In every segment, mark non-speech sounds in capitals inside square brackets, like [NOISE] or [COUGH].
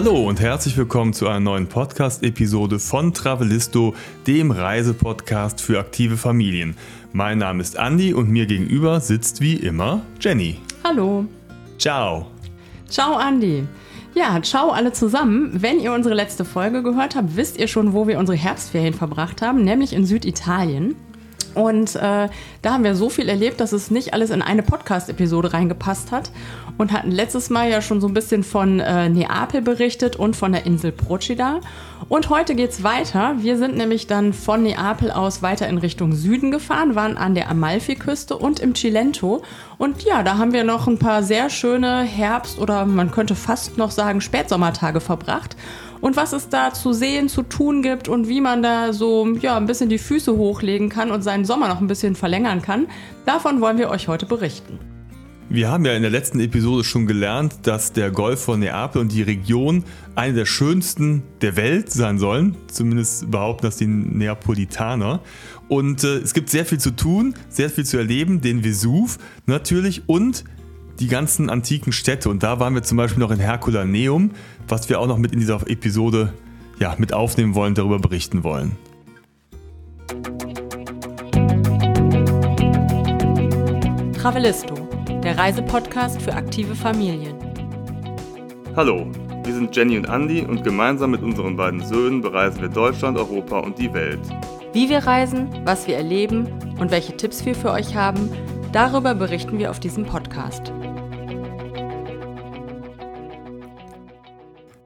Hallo und herzlich willkommen zu einer neuen Podcast-Episode von Travelisto, dem Reisepodcast für aktive Familien. Mein Name ist Andy und mir gegenüber sitzt wie immer Jenny. Hallo. Ciao. Ciao, Andy. Ja, ciao alle zusammen. Wenn ihr unsere letzte Folge gehört habt, wisst ihr schon, wo wir unsere Herbstferien verbracht haben, nämlich in Süditalien. Und äh, da haben wir so viel erlebt, dass es nicht alles in eine Podcast-Episode reingepasst hat. Und hatten letztes Mal ja schon so ein bisschen von äh, Neapel berichtet und von der Insel Procida. Und heute geht's weiter. Wir sind nämlich dann von Neapel aus weiter in Richtung Süden gefahren, waren an der Amalfiküste und im Cilento. Und ja, da haben wir noch ein paar sehr schöne Herbst- oder man könnte fast noch sagen Spätsommertage verbracht und was es da zu sehen, zu tun gibt und wie man da so ja, ein bisschen die Füße hochlegen kann und seinen Sommer noch ein bisschen verlängern kann. Davon wollen wir euch heute berichten. Wir haben ja in der letzten Episode schon gelernt, dass der Golf von Neapel und die Region eine der schönsten der Welt sein sollen. Zumindest behaupten das die Neapolitaner. Und äh, es gibt sehr viel zu tun, sehr viel zu erleben. Den Vesuv natürlich und die ganzen antiken Städte. Und da waren wir zum Beispiel noch in Herculaneum, was wir auch noch mit in dieser Episode ja, mit aufnehmen wollen, darüber berichten wollen. Travelisto, der Reisepodcast für aktive Familien. Hallo, wir sind Jenny und Andy und gemeinsam mit unseren beiden Söhnen bereisen wir Deutschland, Europa und die Welt. Wie wir reisen, was wir erleben und welche Tipps wir für euch haben, darüber berichten wir auf diesem Podcast.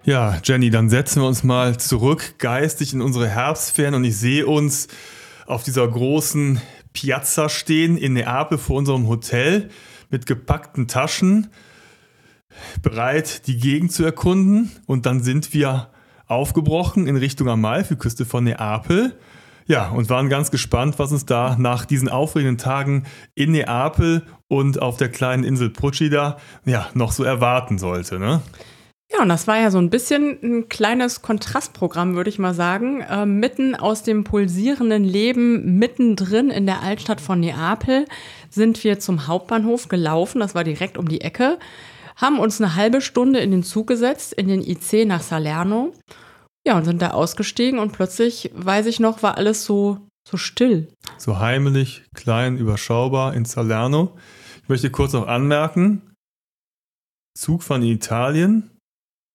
Ja, Jenny, dann setzen wir uns mal zurück geistig in unsere Herbstferien und ich sehe uns auf dieser großen Piazza stehen in Neapel vor unserem Hotel mit gepackten Taschen, bereit, die Gegend zu erkunden. Und dann sind wir aufgebrochen in Richtung Amalfiküste von Neapel. Ja, und waren ganz gespannt, was uns da nach diesen aufregenden Tagen in Neapel und auf der kleinen Insel Procida ja, noch so erwarten sollte. Ne? Ja, und das war ja so ein bisschen ein kleines Kontrastprogramm, würde ich mal sagen. Äh, mitten aus dem pulsierenden Leben, mittendrin in der Altstadt von Neapel, sind wir zum Hauptbahnhof gelaufen. Das war direkt um die Ecke. Haben uns eine halbe Stunde in den Zug gesetzt, in den IC nach Salerno. Ja, und sind da ausgestiegen und plötzlich, weiß ich noch, war alles so, so still. So heimlich, klein, überschaubar in Salerno. Ich möchte kurz noch anmerken, Zug von Italien,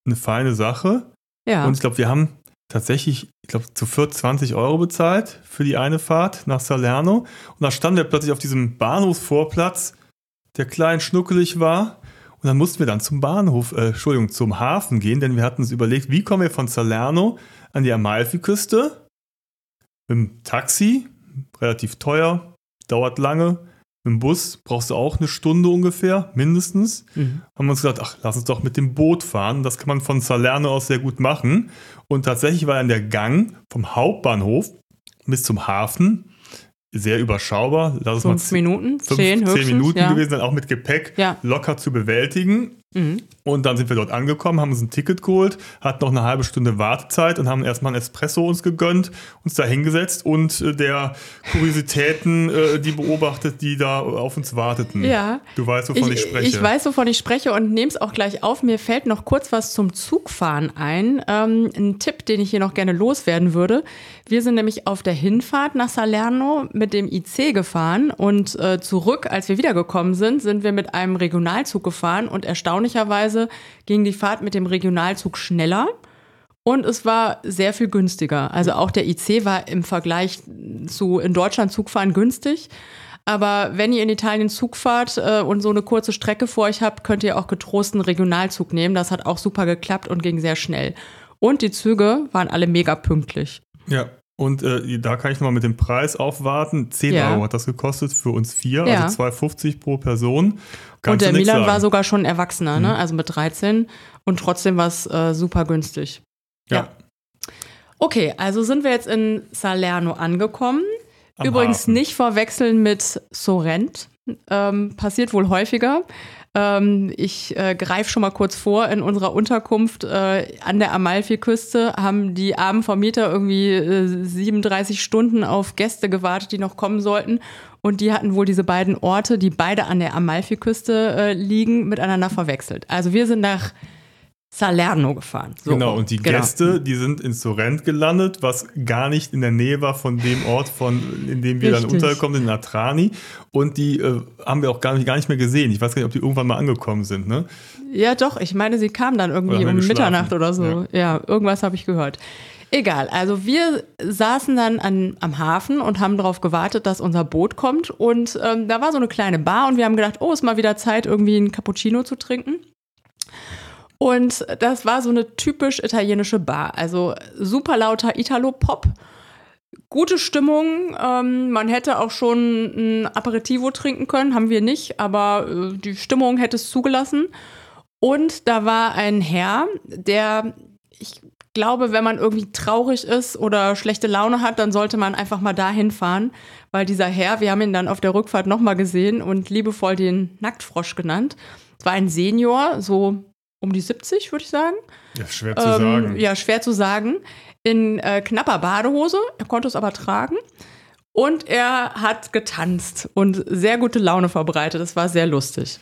eine feine Sache. Ja. Und ich glaube, wir haben tatsächlich, ich glaube, zu 20 Euro bezahlt für die eine Fahrt nach Salerno. Und da standen wir plötzlich auf diesem Bahnhofsvorplatz, der klein schnuckelig war. Und dann mussten wir dann zum Bahnhof, äh, Entschuldigung, zum Hafen gehen, denn wir hatten uns überlegt, wie kommen wir von Salerno an die Amalfiküste? Mit dem Taxi, relativ teuer, dauert lange. Im Bus brauchst du auch eine Stunde ungefähr, mindestens. Mhm. Haben wir uns gesagt, ach, lass uns doch mit dem Boot fahren. Das kann man von Salerno aus sehr gut machen. Und tatsächlich war dann der Gang vom Hauptbahnhof bis zum Hafen sehr überschaubar. Lass fünf Minuten, zehn, zehn Minuten ja. gewesen, dann auch mit Gepäck ja. locker zu bewältigen. Mhm. Und dann sind wir dort angekommen, haben uns ein Ticket geholt, hatten noch eine halbe Stunde Wartezeit und haben erstmal ein Espresso uns gegönnt, uns da hingesetzt und äh, der Kuriositäten äh, die beobachtet, die da auf uns warteten. Ja. Du weißt, wovon ich, ich spreche. Ich weiß, wovon ich spreche und nehme es auch gleich auf. Mir fällt noch kurz was zum Zugfahren ein. Ähm, ein Tipp, den ich hier noch gerne loswerden würde. Wir sind nämlich auf der Hinfahrt nach Salerno mit dem IC gefahren und äh, zurück, als wir wiedergekommen sind, sind wir mit einem Regionalzug gefahren und erstaunlich erstaunlicherweise ging die Fahrt mit dem Regionalzug schneller. Und es war sehr viel günstiger. Also auch der IC war im Vergleich zu in Deutschland Zugfahren günstig. Aber wenn ihr in Italien Zug fahrt äh, und so eine kurze Strecke vor euch habt, könnt ihr auch getrost einen Regionalzug nehmen. Das hat auch super geklappt und ging sehr schnell. Und die Züge waren alle mega pünktlich. Ja, und äh, da kann ich nochmal mit dem Preis aufwarten. 10 ja. Euro hat das gekostet für uns vier, ja. also 2,50 pro Person. Kannst und der Milan sagen. war sogar schon Erwachsener, ne? mhm. ne? also mit 13. Und trotzdem war es äh, super günstig. Ja. ja. Okay, also sind wir jetzt in Salerno angekommen. Am Übrigens Hafen. nicht verwechseln mit Sorrent. Ähm, passiert wohl häufiger. Ähm, ich äh, greife schon mal kurz vor. In unserer Unterkunft äh, an der Amalfiküste haben die armen Vermieter irgendwie äh, 37 Stunden auf Gäste gewartet, die noch kommen sollten. Und die hatten wohl diese beiden Orte, die beide an der Amalfiküste äh, liegen, miteinander verwechselt. Also wir sind nach Salerno gefahren. So, genau, und die genau. Gäste, die sind in Sorrent gelandet, was gar nicht in der Nähe war von dem Ort, von, in dem wir Richtig. dann untergekommen sind, in Atrani. Und die äh, haben wir auch gar nicht, gar nicht mehr gesehen. Ich weiß gar nicht, ob die irgendwann mal angekommen sind, ne? Ja, doch. Ich meine, sie kamen dann irgendwie um Mitternacht oder so. Ja, ja irgendwas habe ich gehört. Egal, also wir saßen dann an, am Hafen und haben darauf gewartet, dass unser Boot kommt. Und ähm, da war so eine kleine Bar und wir haben gedacht, oh, ist mal wieder Zeit, irgendwie einen Cappuccino zu trinken. Und das war so eine typisch italienische Bar. Also super lauter Italo-Pop. Gute Stimmung. Ähm, man hätte auch schon ein Aperitivo trinken können, haben wir nicht, aber äh, die Stimmung hätte es zugelassen. Und da war ein Herr, der, ich glaube, wenn man irgendwie traurig ist oder schlechte Laune hat, dann sollte man einfach mal dahin fahren, weil dieser Herr, wir haben ihn dann auf der Rückfahrt nochmal gesehen und liebevoll den Nacktfrosch genannt. Es war ein Senior, so um die 70, würde ich sagen. Ja, schwer zu ähm, sagen. Ja, schwer zu sagen. In äh, knapper Badehose, er konnte es aber tragen. Und er hat getanzt und sehr gute Laune verbreitet. Das war sehr lustig.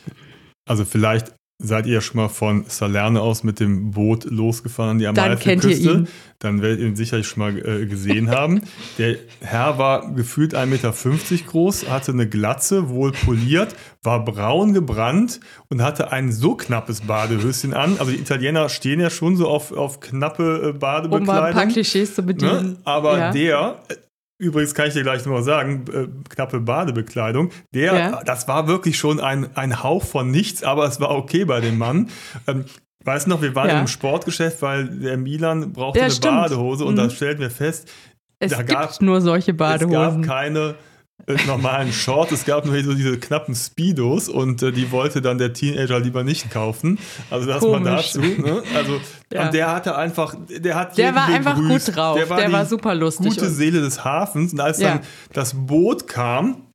Also vielleicht Seid ihr schon mal von Salerno aus mit dem Boot losgefahren an die Amalfi-Küste? Dann werdet ihr ihn sicherlich schon mal äh, gesehen haben. Der Herr war gefühlt 1,50 Meter groß, hatte eine Glatze, wohl poliert, war braun gebrannt und hatte ein so knappes Badehöschen an. Also die Italiener stehen ja schon so auf, auf knappe äh, Badebekleidung. Um mal ein paar Klischees zu bedienen. Ne? Aber ja. der Übrigens kann ich dir gleich nochmal sagen, äh, knappe Badebekleidung. Der, ja. das war wirklich schon ein, ein Hauch von nichts, aber es war okay bei dem Mann. [LAUGHS] Ähm, weißt du noch, wir waren ja. im Sportgeschäft, weil der Milan brauchte ja, eine stimmt. Badehose und mhm. dann stellten wir fest, es da gibt gab, nur solche Badehosen. Es gab keine normalen Short. Es gab nur so diese knappen Speedos und äh, die wollte dann der Teenager lieber nicht kaufen. Also das Komisch. mal dazu. Ne? Also ja. und der hatte einfach, der hat der war einfach gut drauf. Der war, der war super lustig. Gute Seele des Hafens. Und als ja. dann das Boot kam,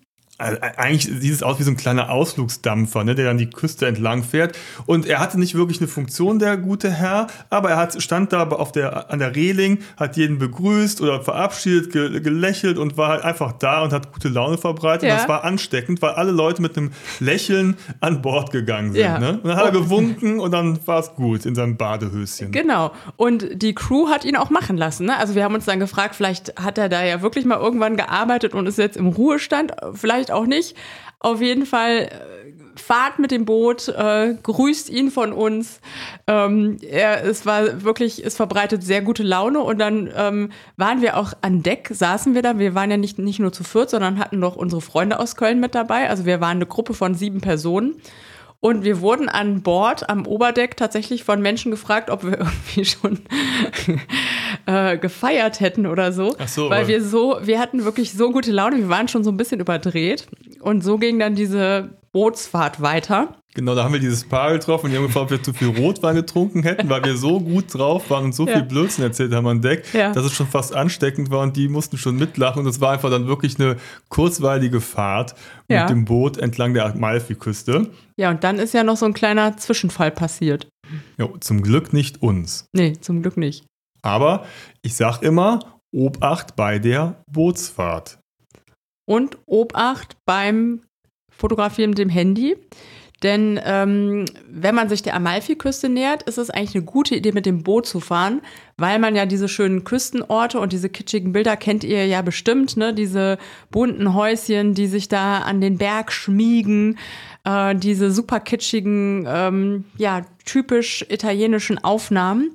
also eigentlich sieht es aus wie so ein kleiner Ausflugsdampfer, ne, der dann die Küste entlang fährt. Und er hatte nicht wirklich eine Funktion, der gute Herr, aber er hat, stand da auf der, an der Reling, hat jeden begrüßt oder verabschiedet, ge, gelächelt und war halt einfach da und hat gute Laune verbreitet. Ja. Und das war ansteckend, weil alle Leute mit einem Lächeln an Bord gegangen sind. Ja. Ne? Und dann hat er gewunken und dann war es gut in seinem Badehöschen. Genau. Und die Crew hat ihn auch machen lassen. Ne? Also wir haben uns dann gefragt, vielleicht hat er da ja wirklich mal irgendwann gearbeitet und ist jetzt im Ruhestand. Vielleicht auch nicht. Auf jeden Fall äh, fahrt mit dem Boot, äh, grüßt ihn von uns. Ähm, er, es war wirklich, es verbreitet sehr gute Laune und dann ähm, waren wir auch an Deck, saßen wir da. Wir waren ja nicht, nicht nur zu viert, sondern hatten noch unsere Freunde aus Köln mit dabei. Also wir waren eine Gruppe von sieben Personen. Und wir wurden an Bord am Oberdeck tatsächlich von Menschen gefragt, ob wir [LAUGHS] irgendwie schon äh, gefeiert hätten oder so. Ach so. Weil wir so, wir hatten wirklich so gute Laune, wir waren schon so ein bisschen überdreht. Und so ging dann diese Bootsfahrt weiter. Genau, da haben wir dieses Paar getroffen und die haben gefragt, ob wir zu viel Rotwein getrunken hätten, weil wir so gut drauf waren und so ja. viel Blödsinn erzählt haben an Deck, ja. dass es schon fast ansteckend war und die mussten schon mitlachen und es war einfach dann wirklich eine kurzweilige Fahrt ja. mit dem Boot entlang der Amalfi-Küste. Ja, und dann ist ja noch so ein kleiner Zwischenfall passiert. Ja, zum Glück nicht uns. Nee, zum Glück nicht. Aber ich sag immer, Obacht bei der Bootsfahrt. Und Obacht beim Fotografieren mit dem Handy. Denn ähm, wenn man sich der Amalfi-Küste nähert, ist es eigentlich eine gute Idee, mit dem Boot zu fahren, weil man ja diese schönen Küstenorte und diese kitschigen Bilder kennt ihr ja bestimmt, ne? Diese bunten Häuschen, die sich da an den Berg schmiegen, äh, diese super kitschigen, ähm, ja, typisch italienischen Aufnahmen.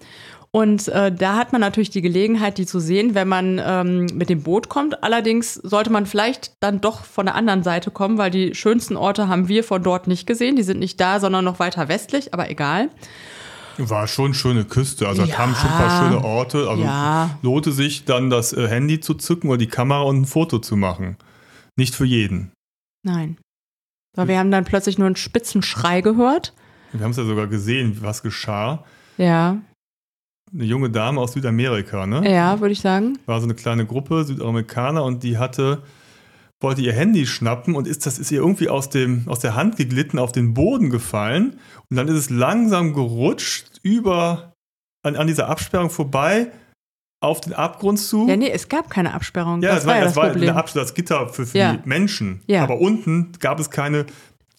Und äh, da hat man natürlich die Gelegenheit, die zu sehen, wenn man ähm, mit dem Boot kommt. Allerdings sollte man vielleicht dann doch von der anderen Seite kommen, weil die schönsten Orte haben wir von dort nicht gesehen. Die sind nicht da, sondern noch weiter westlich, aber egal. War schon schöne Küste, also da kamen schon ein paar schöne Orte. Also ja. lohnte sich dann das äh, Handy zu zücken oder die Kamera und ein Foto zu machen. Nicht für jeden. Nein. Weil wir haben dann plötzlich nur einen spitzen Schrei gehört. Wir haben es ja sogar gesehen, was geschah. Ja eine junge Dame aus Südamerika, ne? Ja, würde ich sagen. War so eine kleine Gruppe Südamerikaner und die hatte wollte ihr Handy schnappen und ist das ist ihr irgendwie aus dem aus der Hand geglitten auf den Boden gefallen und dann ist es langsam gerutscht über an, an dieser Absperrung vorbei auf den Abgrund zu. Ja, nee, es gab keine Absperrung. Ja, das, das war, ja das, war Problem. Absperrung, das Gitter für, für ja. die Menschen. Ja. Aber unten gab es keine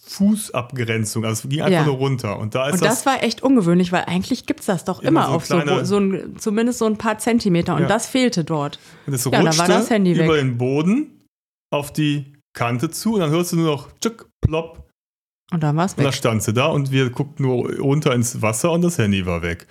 Fußabgrenzung, also es ging einfach ja. nur runter. Und, da ist und das, das war echt ungewöhnlich, weil eigentlich gibt es das doch immer, immer so auf so, so ein, zumindest so ein paar Zentimeter und ja. das fehlte dort. Und es ja, rutschte das Handy über weg. den Boden auf die Kante zu und dann hörst du nur noch tschick, plopp. Und dann war es weg. Und da stand sie da und wir guckten nur runter ins Wasser und das Handy war weg.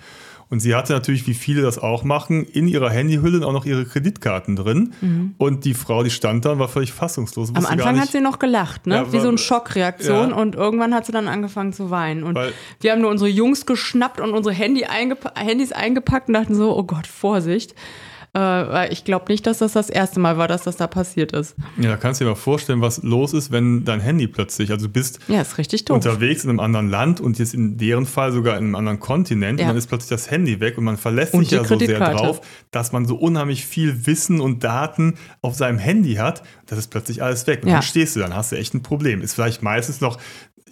Und sie hatte natürlich, wie viele das auch machen, in ihrer Handyhülle auch noch ihre Kreditkarten drin. Mhm. Und die Frau, die stand da war völlig fassungslos. Am Anfang hat sie noch gelacht, ne? Ja, wie so eine Schockreaktion. Ja. Und irgendwann hat sie dann angefangen zu weinen. Und Weil, wir haben nur unsere Jungs geschnappt und unsere Handy eingepa Handys eingepackt und dachten so, oh Gott, Vorsicht. Äh, weil ich glaube nicht, dass das das erste Mal war, dass das da passiert ist. Ja, da kannst du dir mal vorstellen, was los ist, wenn dein Handy plötzlich, also du bist ja, ist richtig unterwegs in einem anderen Land und jetzt in deren Fall sogar in einem anderen Kontinent ja. und dann ist plötzlich das Handy weg und man verlässt und sich ja so sehr drauf, dass man so unheimlich viel Wissen und Daten auf seinem Handy hat, das ist plötzlich alles weg und ja. dann stehst du, dann hast du echt ein Problem. Ist vielleicht meistens noch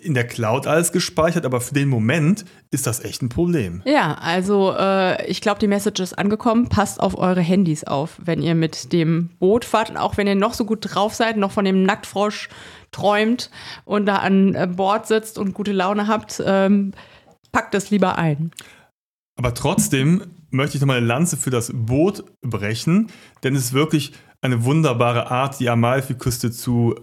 in der Cloud alles gespeichert, aber für den Moment ist das echt ein Problem. Ja, also äh, ich glaube, die Message ist angekommen. Passt auf eure Handys auf, wenn ihr mit dem Boot fahrt und auch wenn ihr noch so gut drauf seid, noch von dem Nacktfrosch träumt und da an äh, Bord sitzt und gute Laune habt, ähm, packt es lieber ein. Aber trotzdem möchte ich nochmal eine Lanze für das Boot brechen, denn es ist wirklich eine wunderbare Art, die Amalfiküste zu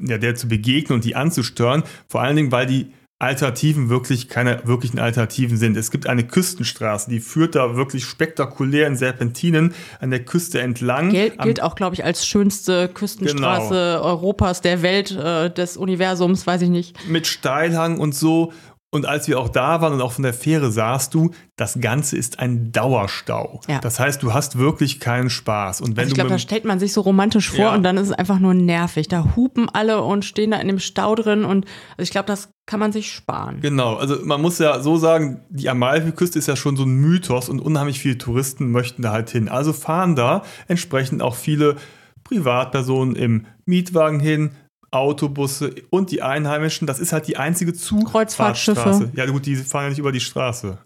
ja, der zu begegnen und die anzustören. Vor allen Dingen, weil die Alternativen wirklich keine wirklichen Alternativen sind. Es gibt eine Küstenstraße, die führt da wirklich spektakulär in Serpentinen an der Küste entlang. Gel gilt auch, glaube ich, als schönste Küstenstraße genau. Europas, der Welt, äh, des Universums, weiß ich nicht. Mit Steilhang und so. Und als wir auch da waren und auch von der Fähre sahst du, das Ganze ist ein Dauerstau. Ja. Das heißt, du hast wirklich keinen Spaß. Und wenn also ich glaube, da stellt man sich so romantisch vor ja. und dann ist es einfach nur nervig. Da hupen alle und stehen da in dem Stau drin und also ich glaube, das kann man sich sparen. Genau, also man muss ja so sagen, die Amalfiküste ist ja schon so ein Mythos und unheimlich viele Touristen möchten da halt hin. Also fahren da entsprechend auch viele Privatpersonen im Mietwagen hin, Autobusse und die Einheimischen, das ist halt die einzige Zugfahrtsstraße. Ja gut, die fahren ja nicht über die Straße.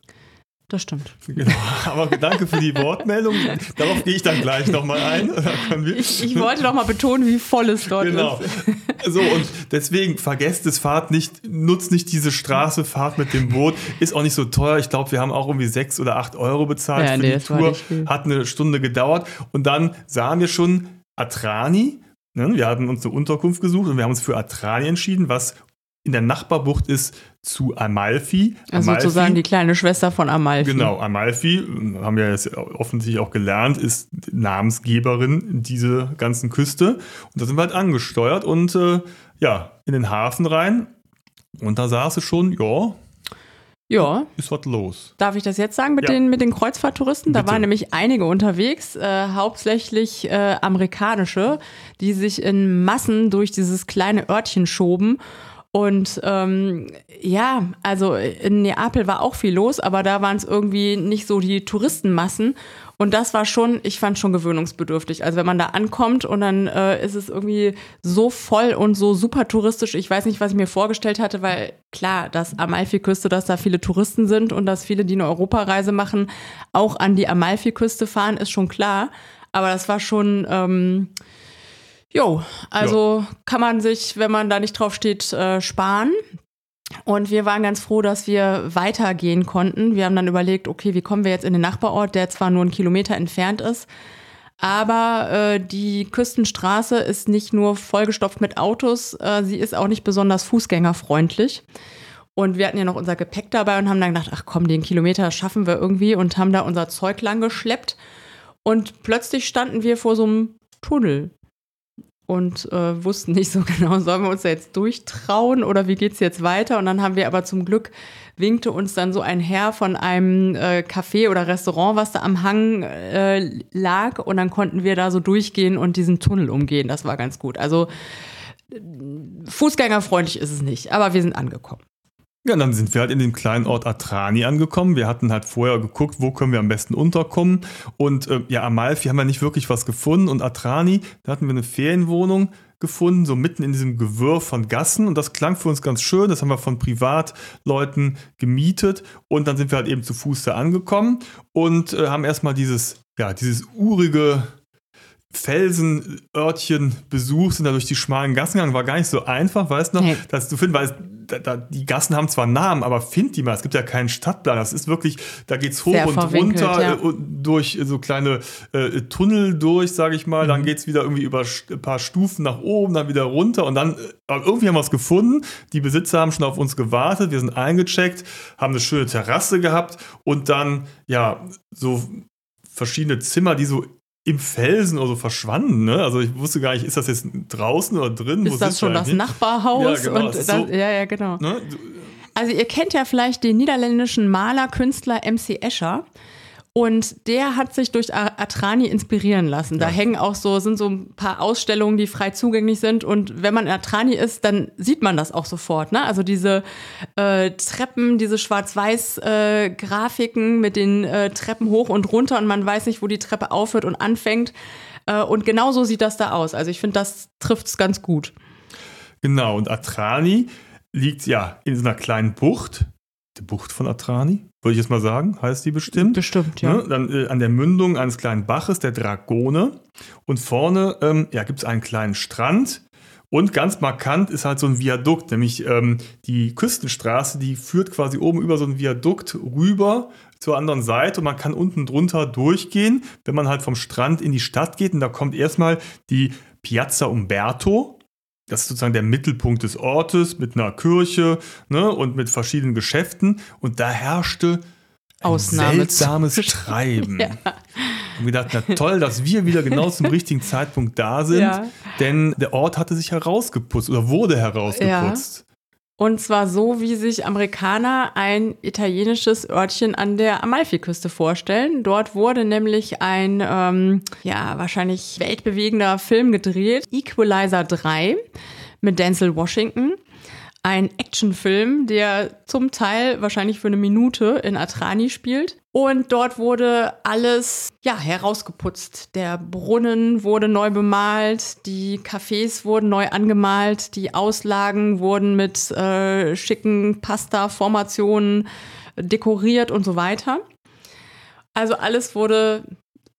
Das stimmt. Genau. Aber danke für die Wortmeldung. Darauf gehe ich dann gleich nochmal ein. [LAUGHS] Ich, ich, wollte nochmal betonen, wie voll es dort genau. ist. So, und deswegen vergesst es, fahrt nicht, nutzt nicht diese Straße, fahrt mit dem Boot. Ist auch nicht so teuer. Ich glaube, wir haben auch irgendwie sechs oder acht Euro bezahlt ja, für nee, die Tour. Hat eine Stunde gedauert. Und dann sahen wir schon Atrani Ne? Wir haben uns eine Unterkunft gesucht und wir haben uns für Atrani entschieden, was in der Nachbarbucht ist zu Amalfi. Also Amalfi, sozusagen die kleine Schwester von Amalfi. Genau, Amalfi, haben wir jetzt offensichtlich auch gelernt, ist Namensgeberin dieser ganzen Küste. Und da sind wir halt angesteuert und äh, ja, in den Hafen rein. Und da saß es schon, ja, ja. Ist was los. Darf ich das jetzt sagen mit, ja. den, mit den Kreuzfahrttouristen? Da waren nämlich einige unterwegs, äh, hauptsächlich äh, amerikanische, die sich in Massen durch dieses kleine Örtchen schoben. Und ähm, ja, also in Neapel war auch viel los, aber da waren es irgendwie nicht so die Touristenmassen. Und das war schon, ich fand schon gewöhnungsbedürftig. Also wenn man da ankommt und dann äh, ist es irgendwie so voll und so super touristisch. Ich weiß nicht, was ich mir vorgestellt hatte, weil klar, dass Amalfiküste, dass da viele Touristen sind und dass viele, die eine Europareise machen, auch an die Amalfiküste fahren, ist schon klar. Aber das war schon, ähm, jo, also ja. kann man sich, wenn man da nicht drauf steht, äh, sparen. Und wir waren ganz froh, dass wir weitergehen konnten. Wir haben dann überlegt, okay, wie kommen wir jetzt in den Nachbarort, der zwar nur einen Kilometer entfernt ist, aber äh, die Küstenstraße ist nicht nur vollgestopft mit Autos, äh, sie ist auch nicht besonders fußgängerfreundlich. Und wir hatten ja noch unser Gepäck dabei und haben dann gedacht, ach komm, den Kilometer schaffen wir irgendwie und haben da unser Zeug lang geschleppt. Und plötzlich standen wir vor so einem Tunnel und äh, wussten nicht so [LAUGHS] genau, sollen wir uns da jetzt durchtrauen oder wie geht es jetzt weiter? Und dann haben wir aber zum Glück winkte uns dann so ein Herr von einem äh, Café oder Restaurant, was da am Hang äh, lag und dann konnten wir da so durchgehen und diesen Tunnel umgehen. Das war ganz gut. Also fußgängerfreundlich ist es nicht, aber wir sind angekommen. Ja, dann sind wir halt in dem kleinen Ort Atrani angekommen. Wir hatten halt vorher geguckt, wo können wir am besten unterkommen. Und äh, ja, Amalfi haben wir nicht wirklich was gefunden. Und Atrani, da hatten wir eine Ferienwohnung gefunden, so mitten in diesem Gewirr von Gassen. Und das klang für uns ganz schön. Das haben wir von Privatleuten gemietet. Und dann sind wir halt eben zu Fuß da angekommen und äh, haben erstmal dieses, ja, dieses urige Felsenörtchen besucht, sind da durch die schmalen Gassen gegangen. War gar nicht so einfach, weißt du noch, nee. dass du findest, weil da, da, die Gassen haben zwar Namen, aber find die mal. Es gibt ja keinen Stadtplan. Das ist wirklich, da geht's hoch Sehr und runter ja. äh, durch so kleine äh, Tunnel durch, sage ich mal. Mhm. Dann geht's wieder irgendwie über ein paar Stufen nach oben, dann wieder runter und dann äh, irgendwie haben wir es gefunden. Die Besitzer haben schon auf uns gewartet. Wir sind eingecheckt, haben eine schöne Terrasse gehabt und dann ja so verschiedene Zimmer, die so im Felsen oder so verschwanden. Ne? Also ich wusste gar nicht, ist das jetzt draußen oder drin? Ist Wo das schon das hin? Nachbarhaus? Ja, genau. Und das, so, ja, ja, genau. Ne? Also ihr kennt ja vielleicht den niederländischen Maler, Künstler MC Escher. Und der hat sich durch Atrani inspirieren lassen. Da ja. hängen auch so, sind so ein paar Ausstellungen, die frei zugänglich sind. Und wenn man in Atrani ist, dann sieht man das auch sofort. Ne? Also diese äh, Treppen, diese Schwarz-Weiß-Grafiken äh, mit den äh, Treppen hoch und runter und man weiß nicht, wo die Treppe aufhört und anfängt. Äh, und genau so sieht das da aus. Also ich finde, das trifft es ganz gut. Genau, und Atrani liegt ja in so einer kleinen Bucht die Bucht von Atrani, würde ich jetzt mal sagen, heißt die bestimmt. Bestimmt, ja. Ne? Dann äh, an der Mündung eines kleinen Baches, der Dragone. Und vorne ähm, ja, gibt es einen kleinen Strand. Und ganz markant ist halt so ein Viadukt, nämlich ähm, die Küstenstraße, die führt quasi oben über so ein Viadukt rüber zur anderen Seite und man kann unten drunter durchgehen, wenn man halt vom Strand in die Stadt geht. Und da kommt erstmal die Piazza Umberto, das ist sozusagen der Mittelpunkt des Ortes mit einer Kirche ne, und mit verschiedenen Geschäften. Und da herrschte ein seltsames [LAUGHS] Treiben. ja. Und wir dachten, na toll, dass wir wieder genau zum richtigen Zeitpunkt da sind, ja. denn der Ort hatte sich herausgeputzt oder wurde herausgeputzt. Ja. Und zwar so, wie sich Amerikaner ein italienisches Örtchen an der Amalfiküste vorstellen. Dort wurde nämlich ein, ähm, ja, wahrscheinlich weltbewegender Film gedreht, Equalizer 3 mit Denzel Washington ein Actionfilm, der zum Teil wahrscheinlich für eine Minute in Atrani spielt. Und dort wurde alles ja herausgeputzt. Der Brunnen wurde neu bemalt, die Cafés wurden neu angemalt, die Auslagen wurden mit äh, schicken Pasta-Formationen dekoriert und so weiter. Also alles wurde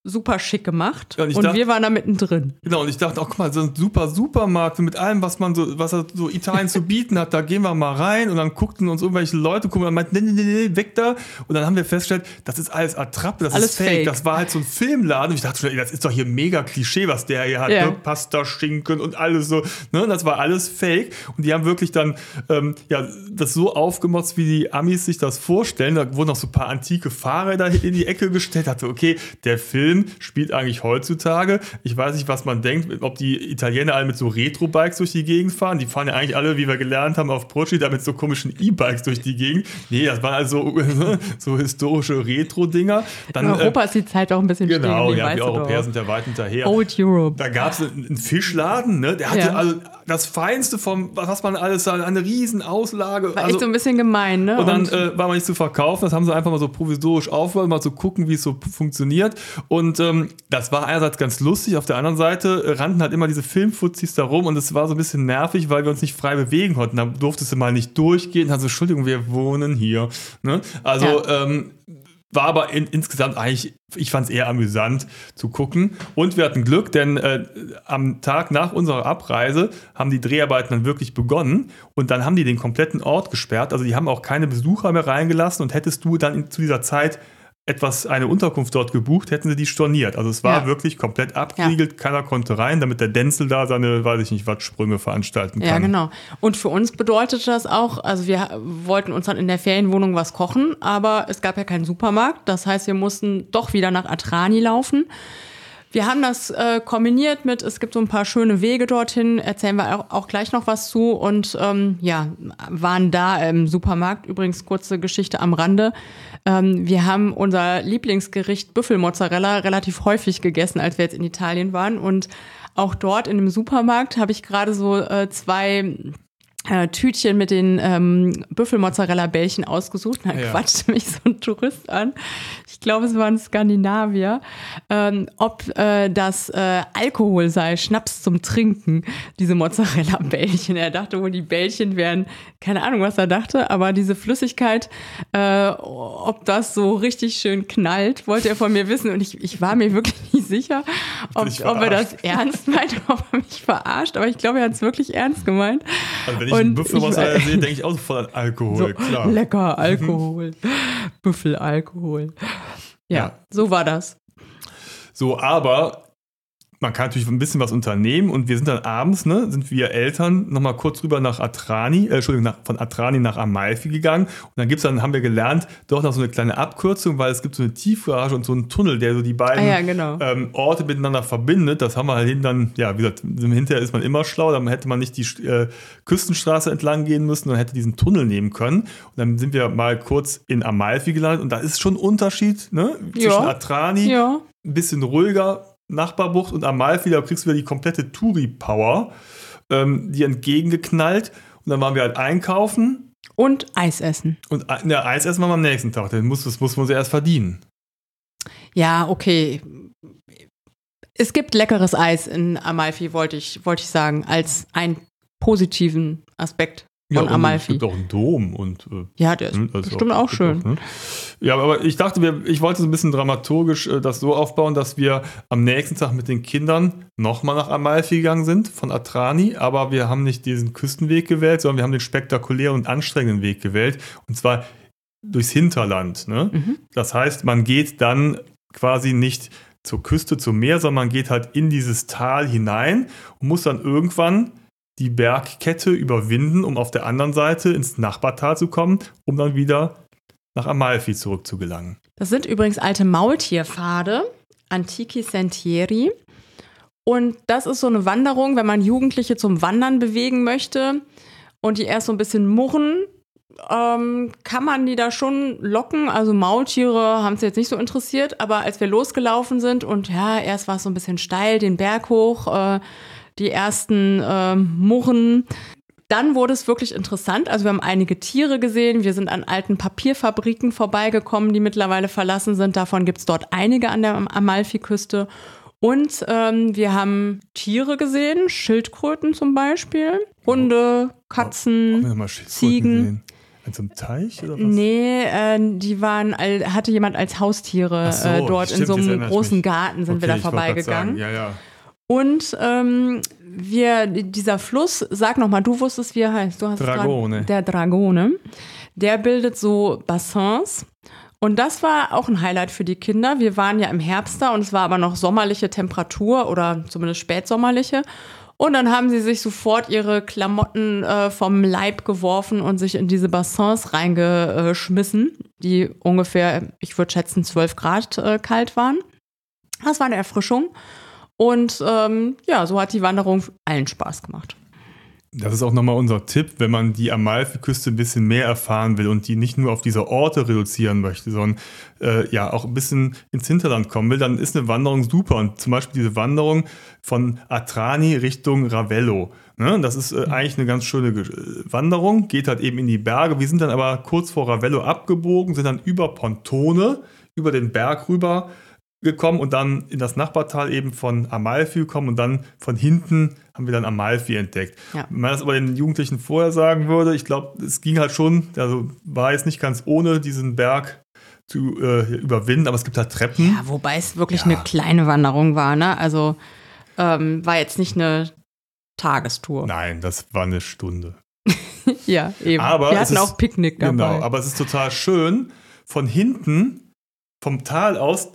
super schick gemacht ja, und, und dachte, wir waren da mittendrin. Genau, und ich dachte, auch guck mal, so ein super Supermarkt mit allem, was man so, was so Italien zu bieten hat, da gehen wir mal rein und dann guckten uns irgendwelche Leute, gucken und meinten, nee, nee, nee, weg da. Und dann haben wir festgestellt, das ist alles Attrappe, das alles ist fake. fake. Das war halt so ein Filmladen. Und ich dachte schon, das ist doch hier mega Klischee, was der hier hat, ja. ne? Pasta, Schinken und alles so. Ne? Das war alles fake. Und die haben wirklich dann ähm, ja, das so aufgemotzt, wie die Amis sich das vorstellen. Da wurden noch so ein paar antike Fahrräder in die Ecke gestellt. Ich dachte, okay, der Film Film spielt eigentlich heutzutage. Ich weiß nicht, was man denkt, ob die Italiener alle mit so Retro-Bikes durch die Gegend fahren. Die fahren ja eigentlich alle, wie wir gelernt haben, auf Proci, da mit so komischen E-Bikes durch die Gegend. Nee, das waren also [LAUGHS] so historische Retro-Dinger. In Europa äh, ist die Zeit auch ein bisschen Genau, stehen, ja, die Europäer doch. sind ja weit hinterher. Old Europe. Da gab es einen Fischladen, ne? der hatte ja. also das Feinste vom, was man alles, eine riesen Auslage. War also, echt so ein bisschen gemein, ne? Und dann äh, war man nicht zu verkaufen, das haben sie einfach mal so provisorisch aufgebaut, mal zu gucken, wie es so funktioniert. Und ähm, das war einerseits ganz lustig, auf der anderen Seite äh, rannten halt immer diese Filmfuzis da rum und es war so ein bisschen nervig, weil wir uns nicht frei bewegen konnten. Da durftest du mal nicht durchgehen, also Entschuldigung, wir wohnen hier. Ne? Also ja. ähm, war aber in, insgesamt eigentlich, ich fand es eher amüsant zu gucken. Und wir hatten Glück, denn äh, am Tag nach unserer Abreise haben die Dreharbeiten dann wirklich begonnen und dann haben die den kompletten Ort gesperrt. Also die haben auch keine Besucher mehr reingelassen und hättest du dann in, zu dieser Zeit etwas, eine Unterkunft dort gebucht, hätten sie die storniert. Also es war ja. wirklich komplett abgeriegelt, ja. keiner konnte rein, damit der Denzel da seine, weiß ich nicht, was Sprünge veranstalten kann. Ja, genau. Und für uns bedeutet das auch, also wir wollten uns dann in der Ferienwohnung was kochen, aber es gab ja keinen Supermarkt. Das heißt, wir mussten doch wieder nach Atrani laufen. Wir haben das äh, kombiniert mit, es gibt so ein paar schöne Wege dorthin, erzählen wir auch, auch gleich noch was zu und ähm, ja, waren da im Supermarkt. Übrigens kurze Geschichte am Rande. Ähm, wir haben unser Lieblingsgericht Büffelmozzarella relativ häufig gegessen, als wir jetzt in Italien waren und auch dort in dem Supermarkt habe ich gerade so äh, zwei äh, Tütchen mit den ähm, Büffelmozzarella-Bällchen ausgesucht. Da ja. quatschte mich so ein Tourist an. Ich glaube, es war ein Skandinavier. Ähm, ob äh, das äh, Alkohol sei, Schnaps zum Trinken, diese Mozzarella-Bällchen. Er dachte wohl, die Bällchen wären, keine Ahnung, was er dachte, aber diese Flüssigkeit, äh, ob das so richtig schön knallt, wollte er von mir wissen. Und ich, ich war mir wirklich [LAUGHS] nicht sicher, ob, ob er das ernst meint, [LAUGHS] ob er mich verarscht. Aber ich glaube, er hat es wirklich ernst gemeint. Also und Büffelwasser sehe, denke ich auch sofort an Alkohol, so, klar. Lecker, Alkohol. Büffelalkohol. Ja, ja, so war das. So, aber man kann natürlich ein bisschen was unternehmen und wir sind dann abends, ne, sind wir Eltern nochmal kurz rüber nach Atrani, äh, Entschuldigung, nach, von Atrani nach Amalfi gegangen und dann gibt's dann, haben wir gelernt, doch noch so eine kleine Abkürzung, weil es gibt so eine Tiefgarage und so einen Tunnel, der so die beiden ah, ja, genau. ähm, Orte miteinander verbindet. Das haben wir halt dann, ja, wie gesagt, hinterher ist man immer schlau, dann hätte man nicht die äh, Küstenstraße entlang gehen müssen, dann hätte diesen Tunnel nehmen können und dann sind wir mal kurz in Amalfi gelandet und da ist schon ein Unterschied, ne, zwischen ja. Atrani, ja. ein bisschen ruhiger, Nachbarbucht und Amalfi, da kriegst du wieder die komplette Touri-Power, ähm, die entgegengeknallt. Und dann waren wir halt einkaufen. Und Eis essen. Und ja, Eis essen wir am nächsten Tag. Das muss, das muss man sich erst verdienen. Ja, okay. Es gibt leckeres Eis in Amalfi, wollte ich, wollte ich sagen, als einen positiven Aspekt von ja, Amalfi. Es gibt auch einen Dom und äh, ja, der ist hm, bestimmt auch, auch schön. Auch, ne? Ja, aber ich dachte, wir, ich wollte so ein bisschen dramaturgisch äh, das so aufbauen, dass wir am nächsten Tag mit den Kindern nochmal nach Amalfi gegangen sind von Atrani, aber wir haben nicht diesen Küstenweg gewählt, sondern wir haben den spektakulären und anstrengenden Weg gewählt und zwar durchs Hinterland. Ne? Mhm. Das heißt, man geht dann quasi nicht zur Küste, zum Meer, sondern man geht halt in dieses Tal hinein und muss dann irgendwann die Bergkette überwinden, um auf der anderen Seite ins Nachbartal zu kommen, um dann wieder nach Amalfi zurückzugelangen. Das sind übrigens alte Maultierpfade, Antichi Sentieri. Und das ist so eine Wanderung, wenn man Jugendliche zum Wandern bewegen möchte und die erst so ein bisschen murren, ähm, kann man die da schon locken. Also Maultiere haben es jetzt nicht so interessiert, aber als wir losgelaufen sind und ja, erst war es so ein bisschen steil, den Berg hoch, äh, die ersten äh, Murren. Dann wurde es wirklich interessant. Also wir haben einige Tiere gesehen. Wir sind an alten Papierfabriken vorbeigekommen, die mittlerweile verlassen sind. Davon gibt es dort einige an der Amalfiküste. Und ähm, wir haben Tiere gesehen, Schildkröten zum Beispiel, Hunde, Katzen, Ziegen. Gesehen. In so einem Teich oder was? Nee, äh, die waren, hatte jemand als Haustiere so, äh, dort stimmt, in so einem großen Garten sind okay, wir da vorbeigegangen. Ja, ja. Und ähm, wir, dieser Fluss, sag nochmal, du wusstest, wie er heißt. Du hast Dragone. Grad, der Dragone. Der bildet so Bassins. Und das war auch ein Highlight für die Kinder. Wir waren ja im Herbst da und es war aber noch sommerliche Temperatur oder zumindest spätsommerliche. Und dann haben sie sich sofort ihre Klamotten äh, vom Leib geworfen und sich in diese Bassins reingeschmissen, die ungefähr, ich würde schätzen, 12 Grad äh, kalt waren. Das war eine Erfrischung. Und ähm, ja, so hat die Wanderung allen Spaß gemacht. Das ist auch nochmal unser Tipp, wenn man die Amalfiküste ein bisschen mehr erfahren will und die nicht nur auf diese Orte reduzieren möchte, sondern äh, ja auch ein bisschen ins Hinterland kommen will, dann ist eine Wanderung super. Und zum Beispiel diese Wanderung von Atrani Richtung Ravello. Ne? Das ist äh, eigentlich eine ganz schöne Wanderung, geht halt eben in die Berge. Wir sind dann aber kurz vor Ravello abgebogen, sind dann über Pontone, über den Berg rüber gekommen und dann in das Nachbartal eben von Amalfi gekommen und dann von hinten haben wir dann Amalfi entdeckt. Ja. Wenn man das aber den Jugendlichen vorher sagen würde, ich glaube, es ging halt schon, also war jetzt nicht ganz ohne diesen Berg zu äh, überwinden, aber es gibt halt Treppen. Ja, wobei es wirklich ja. eine kleine Wanderung war, ne? Also ähm, war jetzt nicht eine Tagestour. Nein, das war eine Stunde. [LAUGHS] ja, eben. Aber wir hatten ist, auch Picknick dabei. Genau, aber es ist total schön, von hinten vom Tal aus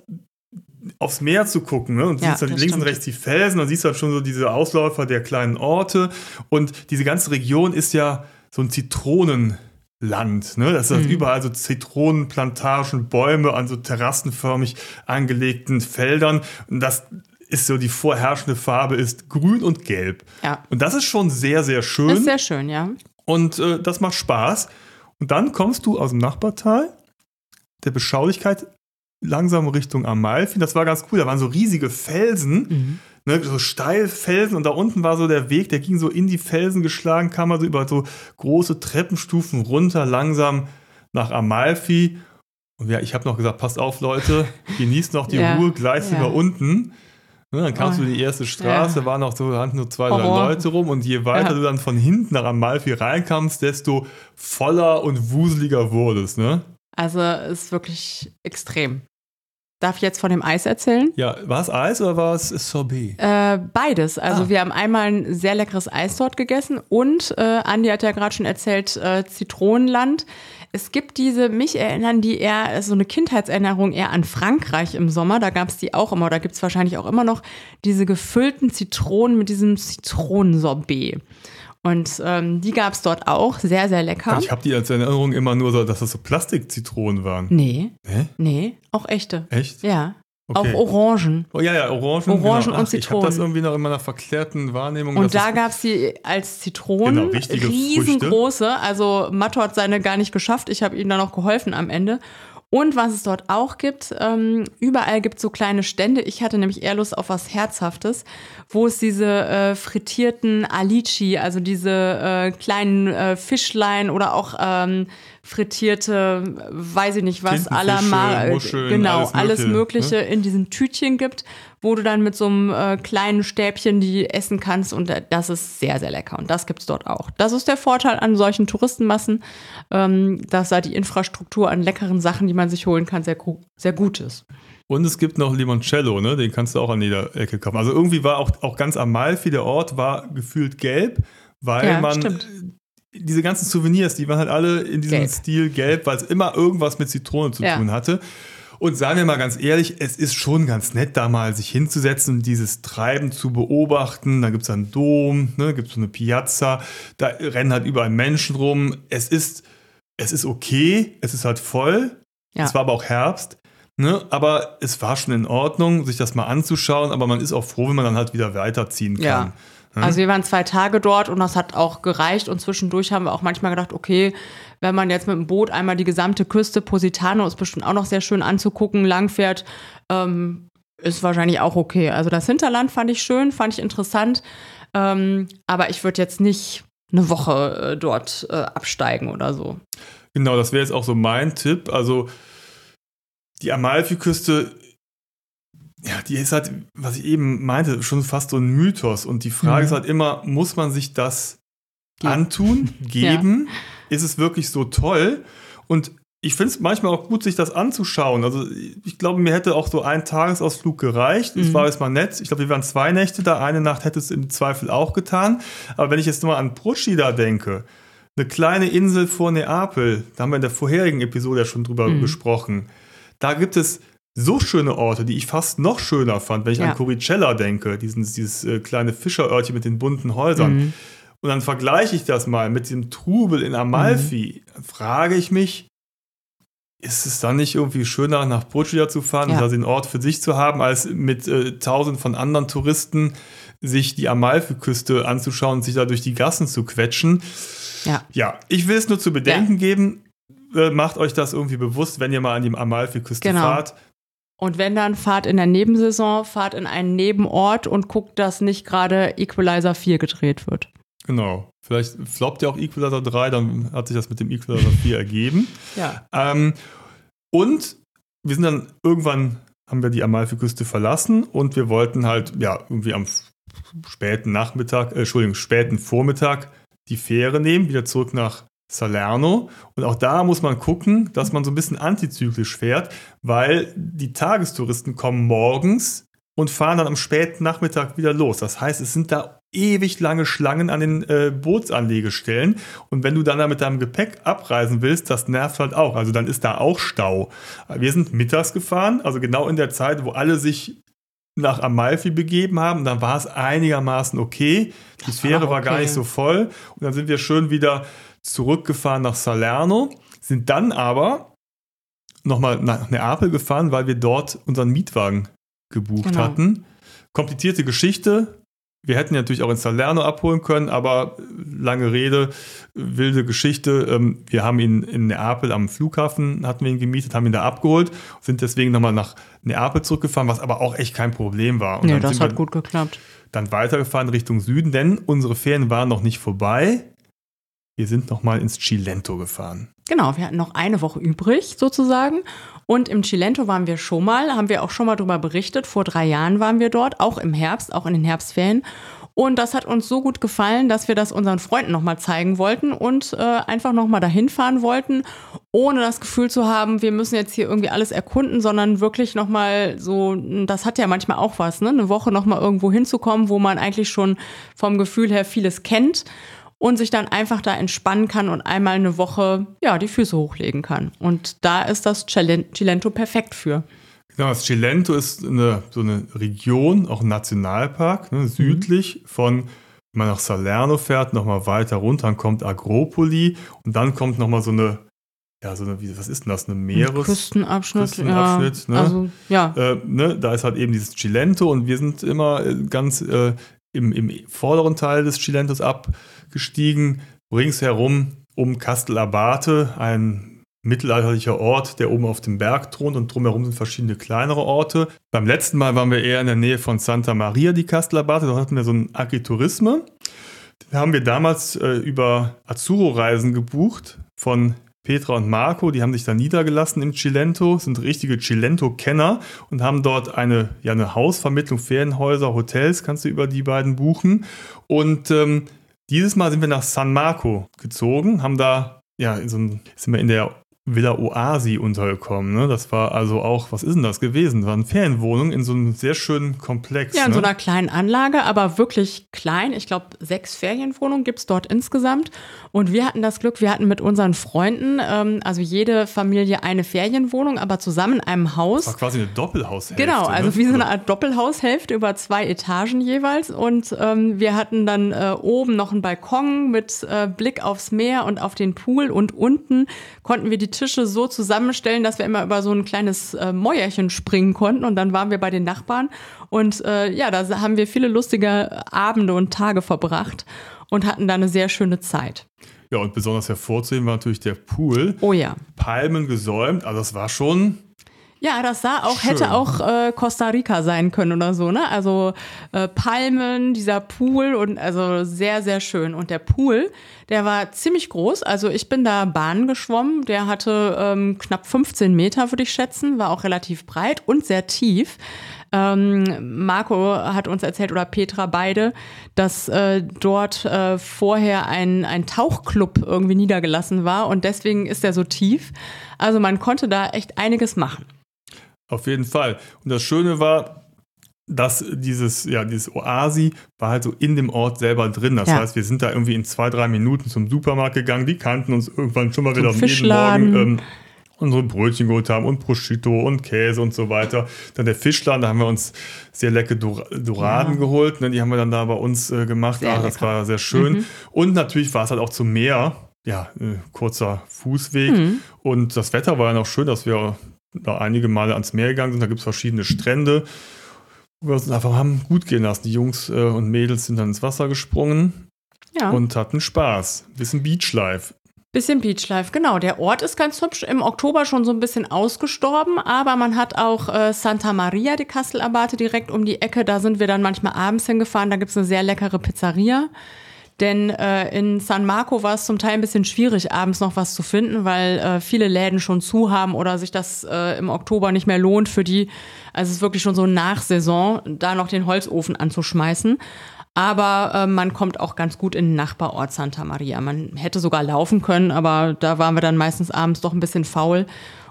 aufs Meer zu gucken. Ne? Und ja, siehst dann links stimmt. und rechts die Felsen, dann siehst du dann schon so diese Ausläufer der kleinen Orte. Und diese ganze Region ist ja so ein Zitronenland. Ne? Das sind mhm. überall so Zitronenplantagen, Bäume an so terrassenförmig angelegten Feldern. Und das ist so die vorherrschende Farbe ist grün und gelb. Ja. Und das ist schon sehr, sehr schön. Ist sehr schön, ja. Und äh, das macht Spaß. Und dann kommst du aus dem Nachbartal der Beschaulichkeit langsam Richtung Amalfi. Das war ganz cool. Da waren so riesige Felsen, mhm. ne, so Steilfelsen und da unten war so der Weg, der ging so in die Felsen geschlagen, kam also über so große Treppenstufen runter, langsam nach Amalfi. Und ja, ich habe noch gesagt, passt auf, Leute, [LAUGHS] genießt noch die ja. Ruhe, gleich sind ja. wir unten. Ne, dann kamst oh. du die erste Straße, ja. waren noch so hatten nur zwei, drei Leute rum und je weiter ja. du dann von hinten nach Amalfi reinkamst, desto voller und wuseliger wurdest, ne? Also ist wirklich extrem. Darf ich jetzt von dem Eis erzählen? Ja, war es Eis oder war es Sorbet? Äh, beides. Also ah. wir haben einmal ein sehr leckeres Eis dort gegessen und äh, Andi hat ja gerade schon erzählt, äh, Zitronenland. Es gibt diese, mich erinnern die eher, so eine Kindheitserinnerung eher an Frankreich im Sommer. Da gab es die auch immer, oder gibt es wahrscheinlich auch immer noch, diese gefüllten Zitronen mit diesem Zitronensorbet. Und ähm, die gab es dort auch, sehr, sehr lecker. Ich habe die als Erinnerung immer nur so, dass das so Plastikzitronen waren. Nee. Hä? Nee, auch echte. Echt? Ja. Okay. Auch Orangen. Oh ja, ja, Orangen. Orangen genau. Ach, und Zitronen. Ich habe das irgendwie noch in meiner verklärten Wahrnehmung. Und da gab es die als Zitronen, genau, riesengroße. Früchte. Also Matto hat seine gar nicht geschafft. Ich habe ihm dann noch geholfen am Ende. Und was es dort auch gibt, ähm, überall gibt es so kleine Stände. Ich hatte nämlich eher Lust auf was Herzhaftes, wo es diese äh, frittierten Alici, also diese äh, kleinen äh, Fischlein oder auch ähm, frittierte, weiß ich nicht was, aller genau, alles Mögliche, alles Mögliche ne? in diesen Tütchen gibt, wo du dann mit so einem äh, kleinen Stäbchen die essen kannst und äh, das ist sehr, sehr lecker und das gibt es dort auch. Das ist der Vorteil an solchen Touristenmassen, ähm, dass da die Infrastruktur an leckeren Sachen, die man sich holen kann, sehr, sehr gut ist. Und es gibt noch Limoncello, ne? den kannst du auch an jeder Ecke kaufen. Also irgendwie war auch, auch ganz Amalfi, der Ort war gefühlt gelb, weil ja, man stimmt diese ganzen Souvenirs, die waren halt alle in diesem gelb. Stil gelb, weil es immer irgendwas mit Zitrone zu ja. tun hatte. Und sagen wir mal ganz ehrlich, es ist schon ganz nett, da mal sich hinzusetzen und dieses Treiben zu beobachten. Da gibt es einen Dom, ne, gibt es so eine Piazza, da rennen halt überall Menschen rum. Es ist, es ist okay, es ist halt voll. Ja. Es war aber auch Herbst. Ne, aber es war schon in Ordnung, sich das mal anzuschauen, aber man ist auch froh, wenn man dann halt wieder weiterziehen kann. Ja. Hm? Also wir waren zwei Tage dort und das hat auch gereicht und zwischendurch haben wir auch manchmal gedacht, okay, wenn man jetzt mit dem Boot einmal die gesamte Küste, Positano ist bestimmt auch noch sehr schön anzugucken, langfährt, ähm, ist wahrscheinlich auch okay. Also das Hinterland fand ich schön, fand ich interessant, ähm, aber ich würde jetzt nicht eine Woche äh, dort äh, absteigen oder so. Genau, das wäre jetzt auch so mein Tipp. Also die Amalfiküste ja, die ist halt, was ich eben meinte, schon fast so ein Mythos. Und die Frage mhm. ist halt immer, muss man sich das [LAUGHS] ja. antun, geben? Ja. Ist es wirklich so toll? Und ich finde es manchmal auch gut, sich das anzuschauen. Also ich glaube, mir hätte auch so ein Tagesausflug gereicht. Es mhm. war jetzt mal nett. Ich glaube, wir waren zwei Nächte da. Eine Nacht hätte es im Zweifel auch getan. Aber wenn ich jetzt nur an Procida denke, eine kleine Insel vor Neapel, da haben wir in der vorherigen Episode ja schon drüber mhm. gesprochen. Da gibt es so schöne Orte, die ich fast noch schöner fand, wenn ich ja. an Coricella denke, diesen, dieses äh, kleine Fischerörtchen mit den bunten Häusern. Mhm. Und dann vergleiche ich das mal mit dem Trubel in Amalfi. Mhm. Frage ich mich, ist es dann nicht irgendwie schöner, nach Procida zu fahren ja. und da den Ort für sich zu haben, als mit äh, tausend von anderen Touristen sich die Amalfi-Küste anzuschauen und sich da durch die Gassen zu quetschen? Ja, ja ich will es nur zu bedenken ja. geben. Äh, macht euch das irgendwie bewusst, wenn ihr mal an die Amalfi-Küste genau. fahrt. Und wenn dann, fahrt in der Nebensaison, fahrt in einen Nebenort und guckt, dass nicht gerade Equalizer 4 gedreht wird. Genau. Vielleicht floppt ja auch Equalizer 3, dann hat sich das mit dem Equalizer 4 [LAUGHS] ergeben. Ja. Ähm, und wir sind dann irgendwann, haben wir die Amalfiküste verlassen und wir wollten halt, ja, irgendwie am späten Nachmittag, äh, Entschuldigung, späten Vormittag die Fähre nehmen, wieder zurück nach Salerno. Und auch da muss man gucken, dass man so ein bisschen antizyklisch fährt, weil die Tagestouristen kommen morgens und fahren dann am späten Nachmittag wieder los. Das heißt, es sind da ewig lange Schlangen an den äh, Bootsanlegestellen. Und wenn du dann da mit deinem Gepäck abreisen willst, das nervt halt auch. Also dann ist da auch Stau. Wir sind mittags gefahren, also genau in der Zeit, wo alle sich nach Amalfi begeben haben. Dann war es einigermaßen okay. Die Fähre war, okay. war gar nicht so voll. Und dann sind wir schön wieder zurückgefahren nach Salerno, sind dann aber nochmal nach Neapel gefahren, weil wir dort unseren Mietwagen gebucht genau. hatten. Komplizierte Geschichte. Wir hätten natürlich auch in Salerno abholen können, aber lange Rede, wilde Geschichte. Ähm, wir haben ihn in Neapel am Flughafen, hatten wir ihn gemietet, haben ihn da abgeholt, sind deswegen nochmal nach Neapel zurückgefahren, was aber auch echt kein Problem war. Und nee, das hat gut geklappt. Dann weitergefahren Richtung Süden, denn unsere Ferien waren noch nicht vorbei. Wir sind nochmal ins Cilento gefahren. Genau, wir hatten noch eine Woche übrig sozusagen. Und im Cilento waren wir schon mal, haben wir auch schon mal darüber berichtet. Vor drei Jahren waren wir dort, auch im Herbst, auch in den Herbstferien. Und das hat uns so gut gefallen, dass wir das unseren Freunden nochmal zeigen wollten und äh, einfach nochmal dahin fahren wollten, ohne das Gefühl zu haben, wir müssen jetzt hier irgendwie alles erkunden, sondern wirklich nochmal so, das hat ja manchmal auch was, ne? eine Woche nochmal irgendwo hinzukommen, wo man eigentlich schon vom Gefühl her vieles kennt und sich dann einfach da entspannen kann und einmal eine Woche ja die Füße hochlegen kann. Und da ist das Cilento perfekt für. Genau, das Cilento ist eine, so eine Region, auch ein Nationalpark, ne, südlich mhm. von, wenn man nach Salerno fährt, nochmal weiter runter, dann kommt Agropoli und dann kommt nochmal so eine, ja, so eine, wie, was ist denn das, eine Meeres... Küstenabschnitt. Küstenabschnitt, ja. Ne? Also, ja. Äh, ne, da ist halt eben dieses Cilento und wir sind immer äh, ganz äh, im, im vorderen Teil des Cilentos abgestiegen, ringsherum um Castel Abate, ein mittelalterlicher Ort, der oben auf dem Berg thront und drumherum sind verschiedene kleinere Orte. Beim letzten Mal waren wir eher in der Nähe von Santa Maria di Castellabate, dort hatten wir so ein Agriturisme. Den haben wir damals äh, über Azzurro-Reisen gebucht von Petra und Marco, die haben sich da niedergelassen im Cilento, sind richtige Cilento-Kenner und haben dort eine, ja, eine Hausvermittlung, Ferienhäuser, Hotels, kannst du über die beiden buchen. Und ähm, dieses Mal sind wir nach San Marco gezogen, haben da ja, so ein, sind wir in der Villa Oasi untergekommen. Ne? Das war also auch, was ist denn das gewesen? Das war eine Ferienwohnung in so einem sehr schönen Komplex. Ja, in ne? so einer kleinen Anlage, aber wirklich klein. Ich glaube, sechs Ferienwohnungen gibt es dort insgesamt. Und wir hatten das Glück, wir hatten mit unseren Freunden, ähm, also jede Familie eine Ferienwohnung, aber zusammen in einem Haus. Das war quasi eine Doppelhaushälfte. Genau, also ne? wie so eine Art Doppelhaushälfte über zwei Etagen jeweils. Und ähm, wir hatten dann äh, oben noch einen Balkon mit äh, Blick aufs Meer und auf den Pool. Und unten konnten wir die Tische so zusammenstellen, dass wir immer über so ein kleines äh, Mäuerchen springen konnten. Und dann waren wir bei den Nachbarn. Und äh, ja, da haben wir viele lustige Abende und Tage verbracht und hatten da eine sehr schöne Zeit. Ja, und besonders hervorzuheben war natürlich der Pool. Oh ja. Palmen gesäumt, also das war schon. Ja, das sah auch, Schön. hätte auch äh, Costa Rica sein können oder so, ne? Also äh, Palmen, dieser Pool und also sehr, sehr schön. Und der Pool, der war ziemlich groß. Also ich bin da Bahn geschwommen. Der hatte ähm, knapp 15 Meter, würde ich schätzen, war auch relativ breit und sehr tief. Ähm, Marco hat uns erzählt, oder Petra beide, dass äh, dort äh, vorher ein, ein Tauchclub irgendwie niedergelassen war und deswegen ist er so tief. Also man konnte da echt einiges machen. Auf jeden Fall. Und das Schöne war, dass dieses, ja, dieses Oasi war halt so in dem Ort selber drin. Das ja. heißt, wir sind da irgendwie in zwei, drei Minuten zum Supermarkt gegangen. Die kannten uns irgendwann schon mal wieder am jeden Morgen. Ähm, unsere Brötchen geholt haben und Prosciutto und Käse und so weiter. Dann der Fischladen, da haben wir uns sehr lecker Doraden ja. geholt. Ne? Die haben wir dann da bei uns äh, gemacht. Ach, das war sehr schön. Mhm. Und natürlich war es halt auch zum Meer. Ja, äh, kurzer Fußweg. Mhm. Und das Wetter war ja noch schön, dass wir da einige Male ans Meer gegangen sind. Da gibt es verschiedene Strände, wo wir uns einfach haben gut gehen lassen. Die Jungs äh, und Mädels sind dann ins Wasser gesprungen ja. und hatten Spaß. bisschen Beachlife. Bisschen Beachlife, genau. Der Ort ist ganz hübsch. Im Oktober schon so ein bisschen ausgestorben, aber man hat auch äh, Santa Maria de Castelabate direkt um die Ecke. Da sind wir dann manchmal abends hingefahren. Da gibt es eine sehr leckere Pizzeria. Denn äh, in San Marco war es zum Teil ein bisschen schwierig, abends noch was zu finden, weil äh, viele Läden schon zu haben oder sich das äh, im Oktober nicht mehr lohnt für die. Also es ist wirklich schon so Nachsaison, da noch den Holzofen anzuschmeißen. Aber äh, man kommt auch ganz gut in den Nachbarort Santa Maria. Man hätte sogar laufen können, aber da waren wir dann meistens abends doch ein bisschen faul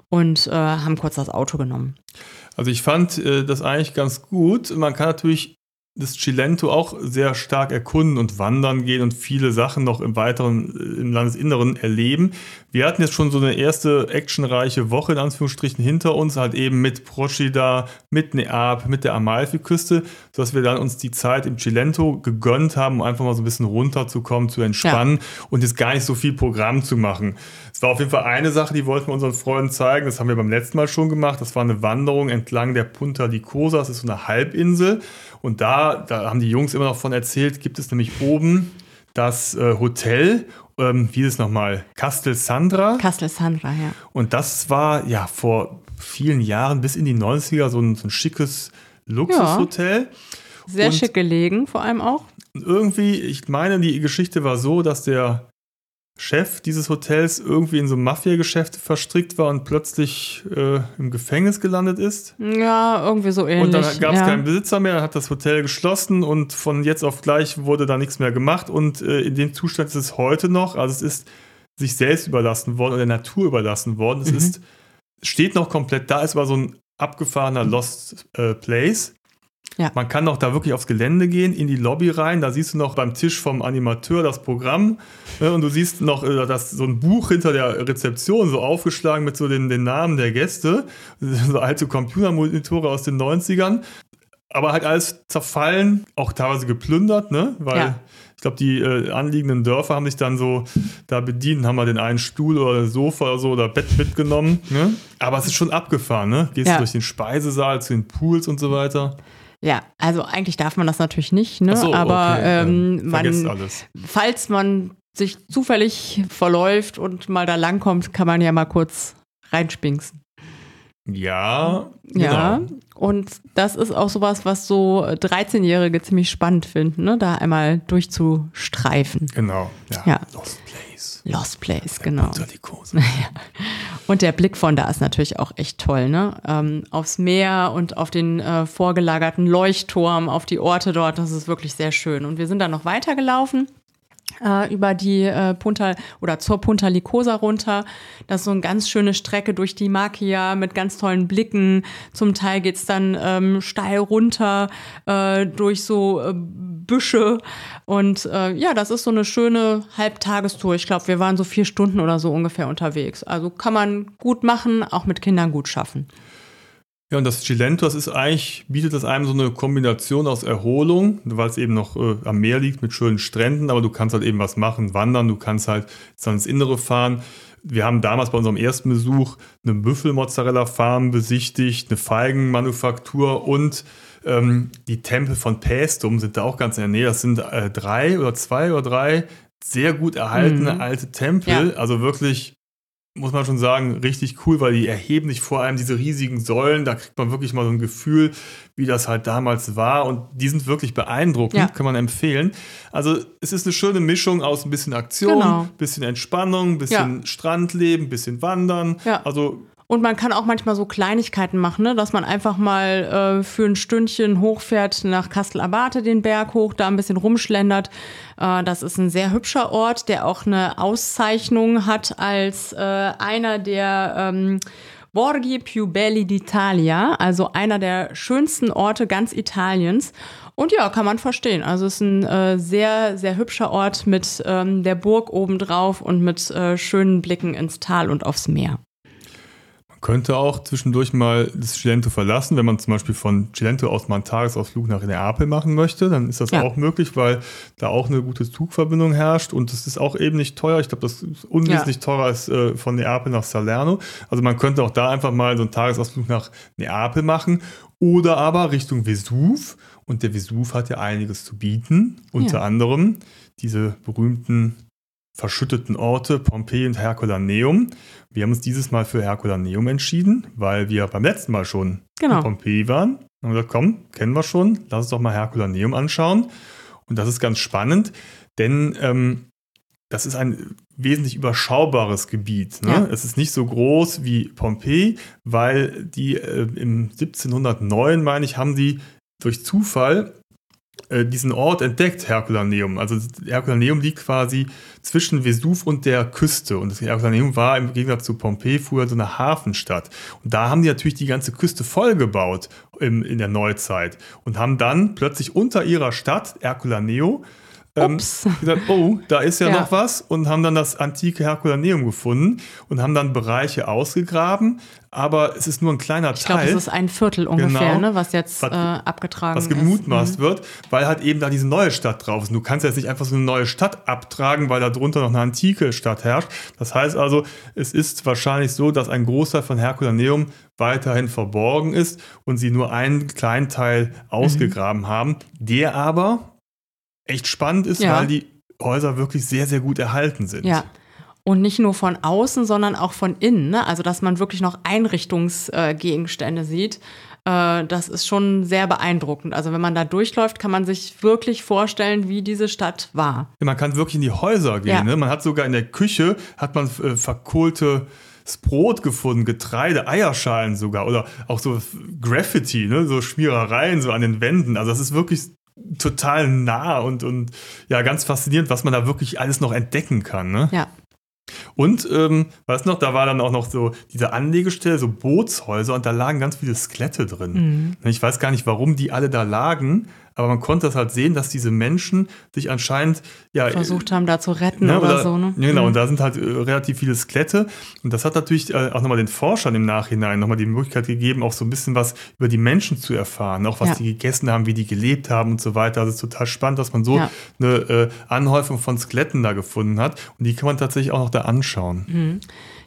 und äh, haben kurz das Auto genommen. Also ich fand äh, das eigentlich ganz gut. Man kann natürlich das Cilento auch sehr stark erkunden und wandern gehen und viele Sachen noch im weiteren, äh, im Landesinneren erleben. Wir hatten jetzt schon so eine erste actionreiche Woche in Anführungsstrichen hinter uns, halt eben mit Procida, mit Neap, mit der Amalfi-Küste, sodass wir dann uns die Zeit im Cilento gegönnt haben, um einfach mal so ein bisschen runterzukommen, zu entspannen ja. und jetzt gar nicht so viel Programm zu machen. Es war auf jeden Fall eine Sache, die wollten wir unseren Freunden zeigen. Das haben wir beim letzten Mal schon gemacht. Das war eine Wanderung entlang der Punta di Cosa. Das ist so eine Halbinsel. Und da, da haben die Jungs immer noch von erzählt, gibt es nämlich oben das äh, Hotel, ähm, wie ist es nochmal? Castel Sandra. Castel Sandra, ja. Und das war ja vor vielen Jahren, bis in die 90er, so ein, so ein schickes Luxushotel. Ja. Sehr Und schick gelegen, vor allem auch. Irgendwie, ich meine, die Geschichte war so, dass der Chef dieses Hotels irgendwie in so Mafia-Geschäfte verstrickt war und plötzlich äh, im Gefängnis gelandet ist. Ja, irgendwie so ähnlich. Und dann gab es ja. keinen Besitzer mehr, dann hat das Hotel geschlossen und von jetzt auf gleich wurde da nichts mehr gemacht. Und äh, in dem Zustand ist es heute noch. Also es ist sich selbst überlassen worden oder der Natur überlassen worden. Es mhm. ist, steht noch komplett da. Es war so ein abgefahrener Lost äh, Place. Ja. Man kann auch da wirklich aufs Gelände gehen, in die Lobby rein. Da siehst du noch beim Tisch vom Animateur das Programm. Ne, und du siehst noch äh, das, so ein Buch hinter der Rezeption, so aufgeschlagen mit so den, den Namen der Gäste. [LAUGHS] So alte Computermonitore aus den 90ern. Aber halt alles zerfallen, auch teilweise geplündert, ne? Weil ja. ich glaube, die äh, anliegenden Dörfer haben sich dann so da bedient, haben mal den einen Stuhl oder Sofa oder so oder Bett mitgenommen. Ne? Aber es ist schon abgefahren, ne? Gehst ja. durch den Speisesaal zu den Pools und so weiter. Ja, also eigentlich darf man das natürlich nicht, ne? So, aber okay. ähm, man, falls man sich zufällig verläuft und mal da langkommt, kann man ja mal kurz reinspinksen. Ja, genau. ja. Und das ist auch sowas, was so 13-Jährige ziemlich spannend finden, ne? da einmal durchzustreifen. Genau, ja. ja. Lost Place. Lost Place, genau. Unter die Kurse. Und der Blick von da ist natürlich auch echt toll, ne? Ähm, aufs Meer und auf den äh, vorgelagerten Leuchtturm, auf die Orte dort, das ist wirklich sehr schön. Und wir sind dann noch weitergelaufen äh, über die äh, Punta oder zur Punta Licosa runter. Das ist so eine ganz schöne Strecke durch die Makia mit ganz tollen Blicken. Zum Teil geht's dann ähm, steil runter äh, durch so äh, Büsche. Und äh, ja, das ist so eine schöne Halbtagestour. Ich glaube, wir waren so vier Stunden oder so ungefähr unterwegs. Also kann man gut machen, auch mit Kindern gut schaffen. Ja, und das Cilento, das ist eigentlich, bietet das einem so eine Kombination aus Erholung, weil es eben noch äh, am Meer liegt mit schönen Stränden, aber du kannst halt eben was machen, wandern, du kannst halt dann ins Innere fahren. Wir haben damals bei unserem ersten Besuch eine Büffelmozzarella-Farm besichtigt, eine Feigenmanufaktur und ähm, die Tempel von Pästum sind da auch ganz in der Nähe. Das sind äh, drei oder zwei oder drei sehr gut erhaltene mhm. alte Tempel, ja. also wirklich muss man schon sagen, richtig cool, weil die erheben sich vor allem diese riesigen Säulen. Da kriegt man wirklich mal so ein Gefühl, wie das halt damals war. Und die sind wirklich beeindruckend, ja. kann man empfehlen. Also es ist eine schöne Mischung aus ein bisschen Aktion, genau. bisschen Entspannung, bisschen ja. Strandleben, bisschen Wandern. Ja. Also und man kann auch manchmal so Kleinigkeiten machen, ne? dass man einfach mal äh, für ein Stündchen hochfährt nach Kastel-Abate, den Berg hoch, da ein bisschen rumschlendert. Äh, das ist ein sehr hübscher Ort, der auch eine Auszeichnung hat als äh, einer der ähm, Borghi più belli d'Italia, also einer der schönsten Orte ganz Italiens. Und ja, kann man verstehen. Also es ist ein äh, sehr, sehr hübscher Ort mit ähm, der Burg obendrauf und mit äh, schönen Blicken ins Tal und aufs Meer könnte auch zwischendurch mal das Cilento verlassen, wenn man zum Beispiel von Cilento aus mal einen Tagesausflug nach Neapel machen möchte, dann ist das ja. auch möglich, weil da auch eine gute Zugverbindung herrscht und es ist auch eben nicht teuer. Ich glaube, das ist unwesentlich ja. teurer als äh, von Neapel nach Salerno. Also man könnte auch da einfach mal so einen Tagesausflug nach Neapel machen oder aber Richtung Vesuv. Und der Vesuv hat ja einiges zu bieten, unter ja. anderem diese berühmten verschütteten Orte Pompeji und Herculaneum. Wir haben uns dieses Mal für Herculaneum entschieden, weil wir beim letzten Mal schon genau. in Pompeji waren. Und gesagt, komm, kennen wir schon, lass uns doch mal Herculaneum anschauen. Und das ist ganz spannend, denn ähm, das ist ein wesentlich überschaubares Gebiet. Ne? Ja. Es ist nicht so groß wie Pompeji, weil die äh, im 1709, meine ich, haben sie durch Zufall diesen Ort entdeckt, Herculaneum. Also Herculaneum liegt quasi zwischen Vesuv und der Küste. Und Herculaneum war im Gegensatz zu Pompeji früher so eine Hafenstadt. Und da haben die natürlich die ganze Küste vollgebaut in der Neuzeit und haben dann plötzlich unter ihrer Stadt Ähm, gesagt, oh, da ist ja, ja, noch was und haben dann das antike Herculaneum gefunden und haben dann Bereiche ausgegraben, aber es ist nur ein kleiner ich Teil. Ich glaube, es ist ein Viertel ungefähr, genau, ne, was jetzt was, äh, abgetragen ist. Was gemutmaßt mhm. wird, weil halt eben da diese neue Stadt drauf ist. Du kannst jetzt nicht einfach so eine neue Stadt abtragen, weil da drunter noch eine antike Stadt herrscht. Das heißt also, es ist wahrscheinlich so, dass ein Großteil von Herculaneum weiterhin verborgen ist und sie nur einen kleinen Teil ausgegraben mhm. haben, der aber echt spannend ist, ja. weil die Häuser wirklich sehr, sehr gut erhalten sind. Ja. Und nicht nur von außen, sondern auch von innen. Ne? Also, dass man wirklich noch Einrichtungsgegenstände äh, sieht. äh, das ist schon sehr beeindruckend. Also wenn man da durchläuft, kann man sich wirklich vorstellen, wie diese Stadt war. Ja, man kann wirklich in die Häuser gehen. Ja. Ne? Man hat sogar in der Küche, hat man äh, verkohlte Brot gefunden, Getreide, Eierschalen sogar oder auch so Graffiti, ne? so Schmierereien so an den Wänden. Also das ist wirklich total nah und, und ja, ganz faszinierend, was man da wirklich alles noch entdecken kann. Ne? Ja. Und, ähm, weißt du noch, da war dann auch noch so diese Anlegestelle, so Bootshäuser und da lagen ganz viele Skelette drin. Mhm. Ich weiß gar nicht, warum die alle da lagen, aber man konnte das halt sehen, dass diese Menschen sich anscheinend ja versucht haben, da zu retten ne, oder, oder, so. Ne? Genau, mhm. und da sind halt äh, relativ viele Skelette. Und das hat natürlich äh, auch nochmal den Forschern im Nachhinein nochmal die Möglichkeit gegeben, auch so ein bisschen was über die Menschen zu erfahren, auch was ja. die gegessen haben, wie die gelebt haben und so weiter. Also es ist total spannend, dass man so ja. eine äh, Anhäufung von Skeletten da gefunden hat. Und die kann man tatsächlich auch noch da anschauen. Mhm.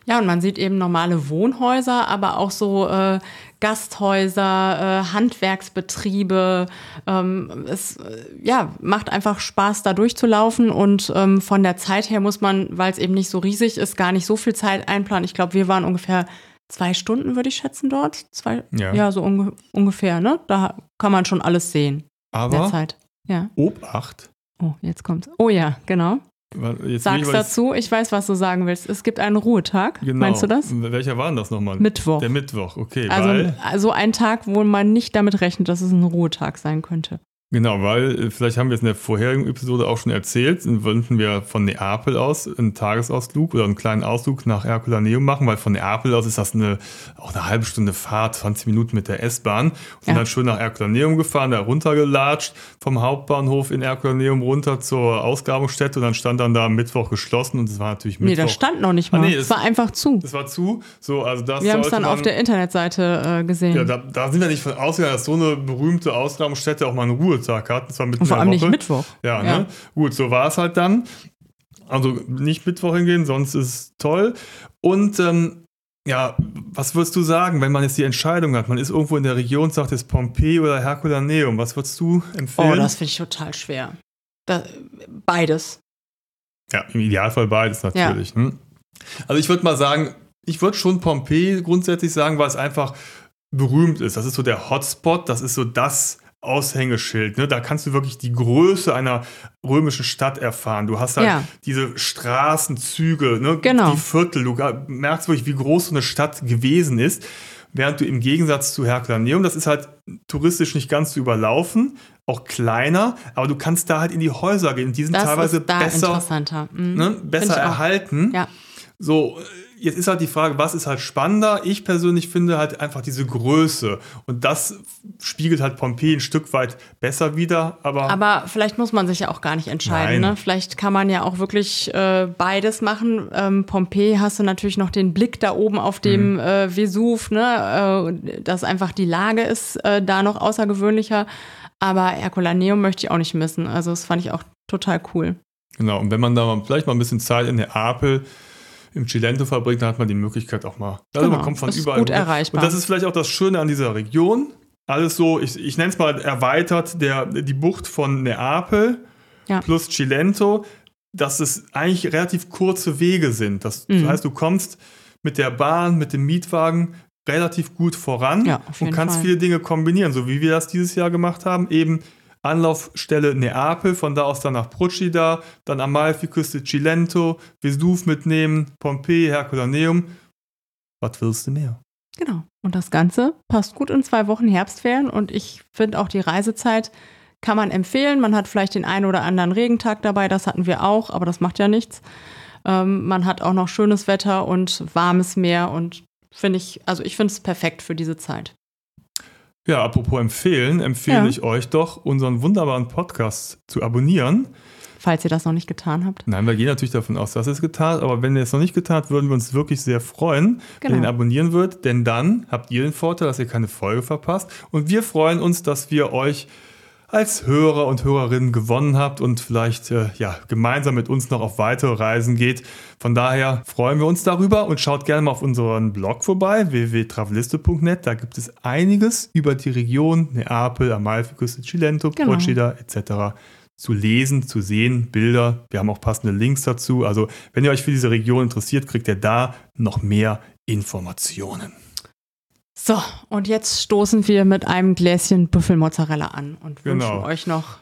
Ja, und man sieht eben normale Wohnhäuser, aber auch so äh, Gasthäuser, äh, Handwerksbetriebe. Ähm, es äh, ja, macht einfach Spaß, da durchzulaufen. Und ähm, von der Zeit her muss man, weil es eben nicht so riesig ist, gar nicht so viel Zeit einplanen. Ich glaube, wir waren ungefähr zwei Stunden, würde ich schätzen, dort. Zwei, ja. ja, so unge ungefähr, ne? Da kann man schon alles sehen. Aber der Zeit. Ja. Obacht. Oh, jetzt kommt's. Oh ja, genau. Jetzt Sag's ich, dazu, ich weiß, was du sagen willst. Es gibt einen Ruhetag. Genau. Meinst du das? Welcher war denn das nochmal? Mittwoch. Der Mittwoch, okay. Also, also ein Tag, wo man nicht damit rechnet, dass es ein Ruhetag sein könnte. Genau, weil äh, vielleicht haben wir es in der vorherigen Episode auch schon erzählt, wollten wir von Neapel aus einen Tagesausflug oder einen kleinen Ausflug nach Herculaneum machen, weil von Neapel aus ist das eine, auch eine halbe Stunde Fahrt, 20 Minuten mit der S-Bahn. Und ja. dann schön nach Herculaneum gefahren, da runtergelatscht vom Hauptbahnhof in Herculaneum runter zur Ausgrabungsstätte und dann stand dann da Mittwoch geschlossen und es war natürlich Mittwoch. Nee, das stand noch nicht ah, mal. Ah, nee, es war einfach zu. Es war zu. So, also das wir haben es dann man, auf der Internetseite äh, gesehen. Ja, da, da, sind wir nicht von ausgegangen, dass so eine berühmte Ausgrabungsstätte auch mal eine Ruhe Ruhetag hatten. Zwar mitten Und vor allem nicht Mittwoch. Ja, ja. Ne? gut, so war es halt dann. Also nicht Mittwoch hingehen, sonst ist es toll. Und ähm, ja, was würdest du sagen, wenn man jetzt die Entscheidung hat? Man ist irgendwo in der Region, sagt es Pompeji oder Herculaneum. Was würdest du empfehlen? Oh, das finde ich total schwer. Da, beides. Ja, im Idealfall beides natürlich. Ja. Hm? Also ich würde mal sagen, ich würde schon Pompeji grundsätzlich sagen, weil es einfach berühmt ist. Das ist so der Hotspot, das ist so das Aushängeschild. Ne? Da kannst du wirklich die Größe einer römischen Stadt erfahren. Du hast halt ja. diese Straßenzüge, ne? genau. die Viertel. Du merkst wirklich, wie groß so eine Stadt gewesen ist. Während du im Gegensatz zu Herculaneum, das ist halt touristisch nicht ganz zu überlaufen, auch kleiner, aber du kannst da halt in die Häuser gehen. Die sind das teilweise besser, mhm. ne? besser erhalten. Ja. So, jetzt ist halt die Frage, was ist halt spannender? Ich persönlich finde halt einfach diese Größe. Und das spiegelt halt Pompeji ein Stück weit besser wieder. Aber, aber vielleicht muss man sich ja auch gar nicht entscheiden. Ne? Vielleicht kann man ja auch wirklich äh, beides machen. Ähm, Pompeji hast du natürlich noch den Blick da oben auf dem mhm. äh, Vesuv, ne? Äh, dass einfach die Lage ist äh, da noch außergewöhnlicher. Aber Herculaneum möchte ich auch nicht missen. Also das fand ich auch total cool. Genau, und wenn man da vielleicht mal ein bisschen Zeit in Neapel im Cilento verbringt, dann hat man die Möglichkeit auch mal. Also genau, man kommt von überall. Gut erreichbar. Und das ist vielleicht auch das Schöne an dieser Region. Alles so, ich, ich nenne es mal erweitert, der, die Bucht von Neapel ja. plus Cilento, dass es eigentlich relativ kurze Wege sind. Das, mhm. das heißt, du kommst mit der Bahn, mit dem Mietwagen relativ gut voran ja, und kannst Fall. viele Dinge kombinieren, so wie wir das dieses Jahr gemacht haben. Eben Anlaufstelle Neapel, von da aus dann nach Procida, dann Amalfiküste Cilento, Vesuv mitnehmen, Pompeji, Herculaneum. Was willst du mehr? Genau. Und das Ganze passt gut in zwei Wochen Herbstferien und ich finde auch die Reisezeit kann man empfehlen. Man hat vielleicht den einen oder anderen Regentag dabei, das hatten wir auch, aber das macht ja nichts. Ähm, man hat auch noch schönes Wetter und warmes Meer und finde ich, also ich finde es perfekt für diese Zeit. Ja, apropos empfehlen, empfehle ja. ich euch doch, unseren wunderbaren Podcast zu abonnieren. Falls ihr das noch nicht getan habt. Nein, wir gehen natürlich davon aus, dass ihr es getan habt, aber wenn ihr es noch nicht getan habt, würden wir uns wirklich sehr freuen, genau. wenn ihr ihn abonnieren würdet, denn dann habt ihr den Vorteil, dass ihr keine Folge verpasst und wir freuen uns, dass wir euch als Hörer und Hörerinnen gewonnen habt und vielleicht äh, ja, gemeinsam mit uns noch auf weitere Reisen geht. Von daher freuen wir uns darüber und schaut gerne mal auf unseren Blog vorbei, www.traveliste.net. Da gibt es einiges über die Region Neapel, Amalfiküste, Cilento, genau. Procida etc. zu lesen, zu sehen, Bilder. Wir haben auch passende Links dazu. Also wenn ihr euch für diese Region interessiert, kriegt ihr da noch mehr Informationen. So, und jetzt stoßen wir mit einem Gläschen Büffelmozzarella an und genau. wünschen euch noch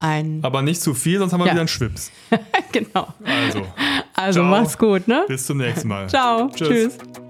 ein. Aber nicht zu viel, sonst haben wir ja. wieder einen Schwips. [LAUGHS] genau. Also. Also, Ciao. mach's gut, ne? Bis zum nächsten Mal. Ciao. Tschüss. Tschüss.